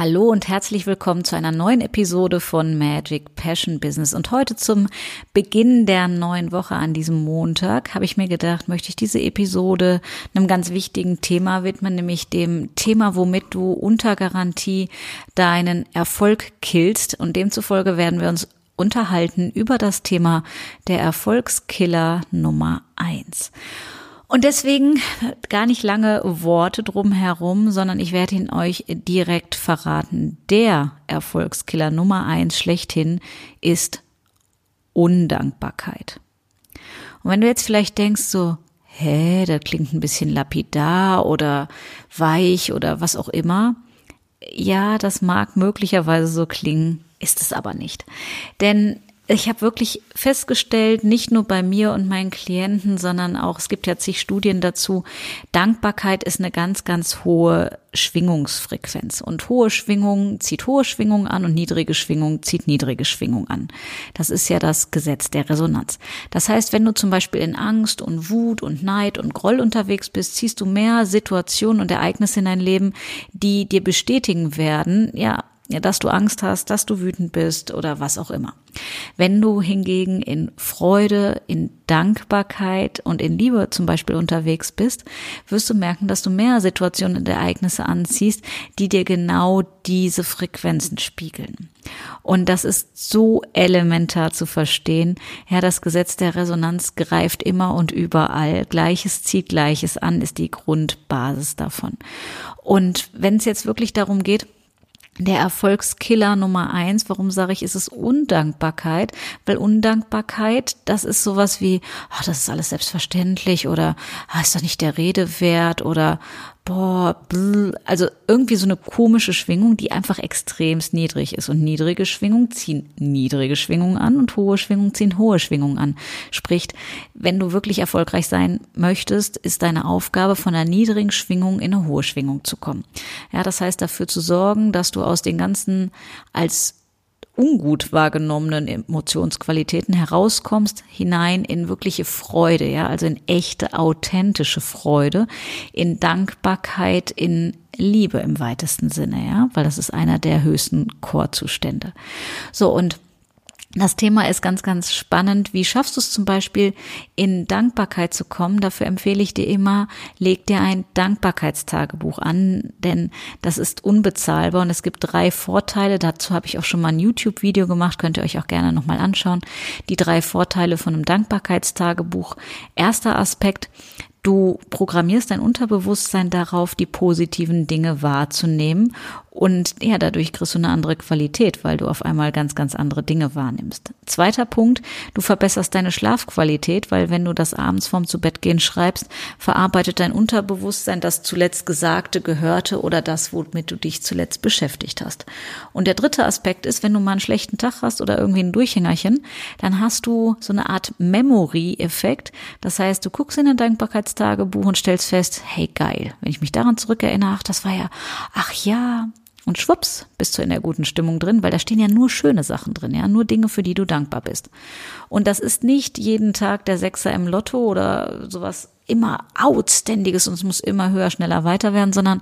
Hallo und herzlich willkommen zu einer neuen Episode von Magic Passion Business. Und heute zum Beginn der neuen Woche an diesem Montag habe ich mir gedacht, möchte ich diese Episode einem ganz wichtigen Thema widmen, nämlich dem Thema, womit du unter Garantie deinen Erfolg killst. Und demzufolge werden wir uns unterhalten über das Thema der Erfolgskiller Nummer eins. Und deswegen gar nicht lange Worte drumherum, sondern ich werde ihn euch direkt verraten. Der Erfolgskiller Nummer eins schlechthin ist Undankbarkeit. Und wenn du jetzt vielleicht denkst so, hä, das klingt ein bisschen lapidar oder weich oder was auch immer. Ja, das mag möglicherweise so klingen, ist es aber nicht. Denn ich habe wirklich festgestellt, nicht nur bei mir und meinen Klienten, sondern auch, es gibt ja zig Studien dazu, Dankbarkeit ist eine ganz, ganz hohe Schwingungsfrequenz. Und hohe Schwingung zieht hohe Schwingung an und niedrige Schwingung zieht niedrige Schwingung an. Das ist ja das Gesetz der Resonanz. Das heißt, wenn du zum Beispiel in Angst und Wut und Neid und Groll unterwegs bist, ziehst du mehr Situationen und Ereignisse in dein Leben, die dir bestätigen werden, ja, ja, dass du Angst hast, dass du wütend bist oder was auch immer. Wenn du hingegen in Freude, in Dankbarkeit und in Liebe zum Beispiel unterwegs bist, wirst du merken, dass du mehr Situationen und Ereignisse anziehst, die dir genau diese Frequenzen spiegeln. Und das ist so elementar zu verstehen. Ja, das Gesetz der Resonanz greift immer und überall. Gleiches zieht Gleiches an, ist die Grundbasis davon. Und wenn es jetzt wirklich darum geht, der Erfolgskiller Nummer eins. Warum sage ich, ist es Undankbarkeit? Weil Undankbarkeit, das ist sowas wie, ach, das ist alles selbstverständlich oder ah, ist doch nicht der Rede wert oder boah, bl, also irgendwie so eine komische Schwingung, die einfach extremst niedrig ist. Und niedrige Schwingungen ziehen niedrige Schwingungen an und hohe Schwingungen ziehen hohe Schwingungen an. Sprich, wenn du wirklich erfolgreich sein möchtest, ist deine Aufgabe, von einer niedrigen Schwingung in eine hohe Schwingung zu kommen. Ja, das heißt, dafür zu sorgen, dass du aus den ganzen als ungut wahrgenommenen Emotionsqualitäten herauskommst, hinein in wirkliche Freude, ja, also in echte, authentische Freude, in Dankbarkeit, in Liebe im weitesten Sinne, ja, weil das ist einer der höchsten Chorzustände. So, und das Thema ist ganz, ganz spannend. Wie schaffst du es zum Beispiel, in Dankbarkeit zu kommen? Dafür empfehle ich dir immer, leg dir ein Dankbarkeitstagebuch an, denn das ist unbezahlbar und es gibt drei Vorteile. Dazu habe ich auch schon mal ein YouTube-Video gemacht, könnt ihr euch auch gerne nochmal anschauen. Die drei Vorteile von einem Dankbarkeitstagebuch. Erster Aspekt, Du programmierst dein Unterbewusstsein darauf, die positiven Dinge wahrzunehmen und ja, dadurch kriegst du eine andere Qualität, weil du auf einmal ganz, ganz andere Dinge wahrnimmst. Zweiter Punkt, du verbesserst deine Schlafqualität, weil wenn du das abends vorm zu Bett gehen schreibst, verarbeitet dein Unterbewusstsein das zuletzt Gesagte, Gehörte oder das, womit du dich zuletzt beschäftigt hast. Und der dritte Aspekt ist, wenn du mal einen schlechten Tag hast oder irgendwie ein Durchhängerchen, dann hast du so eine Art Memory-Effekt. Das heißt, du guckst in dein Dankbarkeitstagebuch und stellst fest, hey geil, wenn ich mich daran zurückerinnere, ach, das war ja, ach ja, und schwupps, bist du in der guten Stimmung drin, weil da stehen ja nur schöne Sachen drin, ja, nur Dinge, für die du dankbar bist. Und das ist nicht jeden Tag der Sechser im Lotto oder sowas immer Outständiges und es muss immer höher, schneller, weiter werden, sondern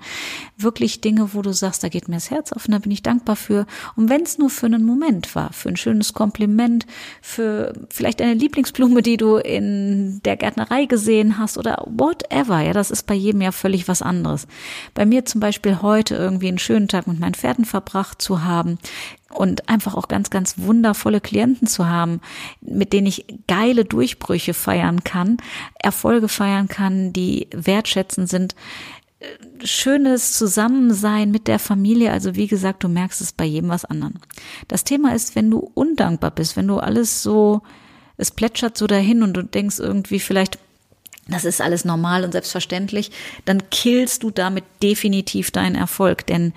wirklich Dinge, wo du sagst, da geht mir das Herz auf und da bin ich dankbar für. Und wenn es nur für einen Moment war, für ein schönes Kompliment, für vielleicht eine Lieblingsblume, die du in der Gärtnerei gesehen hast oder whatever, ja, das ist bei jedem ja völlig was anderes. Bei mir zum Beispiel heute irgendwie einen schönen Tag mit meinen Pferden verbracht zu haben, und einfach auch ganz, ganz wundervolle Klienten zu haben, mit denen ich geile Durchbrüche feiern kann, Erfolge feiern kann, die wertschätzend sind, schönes Zusammensein mit der Familie. Also wie gesagt, du merkst es bei jedem was anderen. Das Thema ist, wenn du undankbar bist, wenn du alles so, es plätschert so dahin und du denkst irgendwie vielleicht, das ist alles normal und selbstverständlich, dann killst du damit definitiv deinen Erfolg. Denn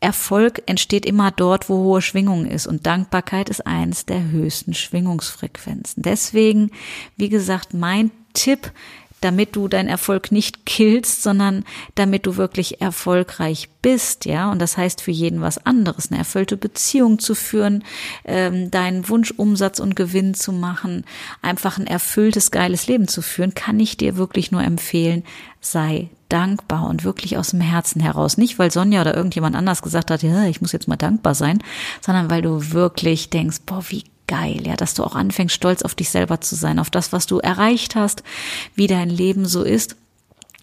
Erfolg entsteht immer dort, wo hohe Schwingung ist. Und Dankbarkeit ist eins der höchsten Schwingungsfrequenzen. Deswegen, wie gesagt, mein Tipp, damit du deinen Erfolg nicht killst, sondern damit du wirklich erfolgreich bist, ja. Und das heißt für jeden was anderes, eine erfüllte Beziehung zu führen, ähm, deinen Wunschumsatz und Gewinn zu machen, einfach ein erfülltes, geiles Leben zu führen, kann ich dir wirklich nur empfehlen, sei dankbar und wirklich aus dem Herzen heraus. Nicht, weil Sonja oder irgendjemand anders gesagt hat, ja, ich muss jetzt mal dankbar sein, sondern weil du wirklich denkst, boah, wie geil, ja, dass du auch anfängst, stolz auf dich selber zu sein, auf das, was du erreicht hast, wie dein Leben so ist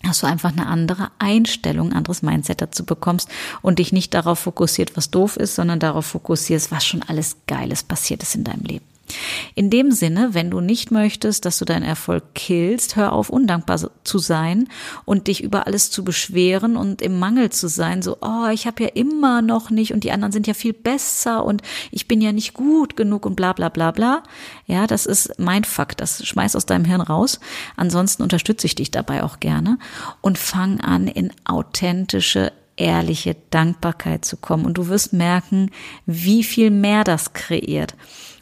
dass du einfach eine andere Einstellung, ein anderes Mindset dazu bekommst und dich nicht darauf fokussiert, was doof ist, sondern darauf fokussierst, was schon alles Geiles passiert ist in deinem Leben. In dem Sinne, wenn du nicht möchtest, dass du deinen Erfolg killst, hör auf, undankbar zu sein und dich über alles zu beschweren und im Mangel zu sein, so, oh, ich habe ja immer noch nicht und die anderen sind ja viel besser und ich bin ja nicht gut genug und bla bla bla bla. Ja, das ist mein Fakt, das schmeiß aus deinem Hirn raus. Ansonsten unterstütze ich dich dabei auch gerne und fang an, in authentische ehrliche Dankbarkeit zu kommen. Und du wirst merken, wie viel mehr das kreiert.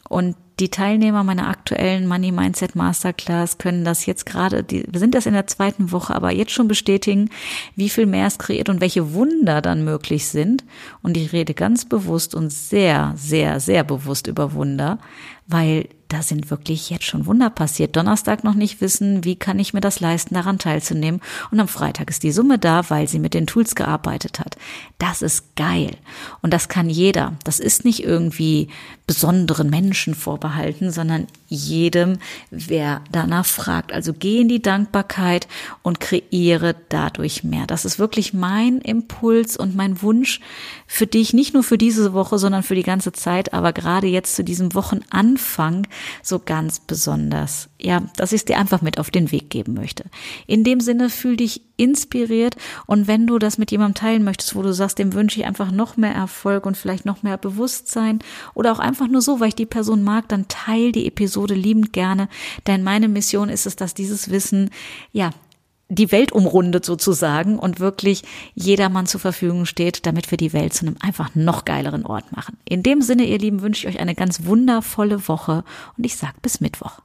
Und die Teilnehmer meiner aktuellen Money Mindset Masterclass können das jetzt gerade, wir sind das in der zweiten Woche, aber jetzt schon bestätigen, wie viel mehr es kreiert und welche Wunder dann möglich sind. Und ich rede ganz bewusst und sehr, sehr, sehr bewusst über Wunder, weil da sind wirklich jetzt schon Wunder passiert. Donnerstag noch nicht wissen, wie kann ich mir das leisten, daran teilzunehmen. Und am Freitag ist die Summe da, weil sie mit den Tools gearbeitet hat. Das ist geil. Und das kann jeder. Das ist nicht irgendwie besonderen Menschen vorbehalten, sondern jedem, wer danach fragt. Also geh in die Dankbarkeit und kreiere dadurch mehr. Das ist wirklich mein Impuls und mein Wunsch für dich, nicht nur für diese Woche, sondern für die ganze Zeit, aber gerade jetzt zu diesem Wochenanfang so ganz besonders. Ja, dass ich es dir einfach mit auf den Weg geben möchte. In dem Sinne fühl dich inspiriert und wenn du das mit jemandem teilen möchtest, wo du sagst, dem wünsche ich einfach noch mehr Erfolg und vielleicht noch mehr Bewusstsein oder auch einfach nur so, weil ich die Person mag, dann teil die Episode liebend gerne, denn meine Mission ist es, dass dieses Wissen ja die Welt umrundet sozusagen und wirklich jedermann zur Verfügung steht, damit wir die Welt zu einem einfach noch geileren Ort machen. In dem Sinne, ihr Lieben, wünsche ich euch eine ganz wundervolle Woche und ich sag bis Mittwoch.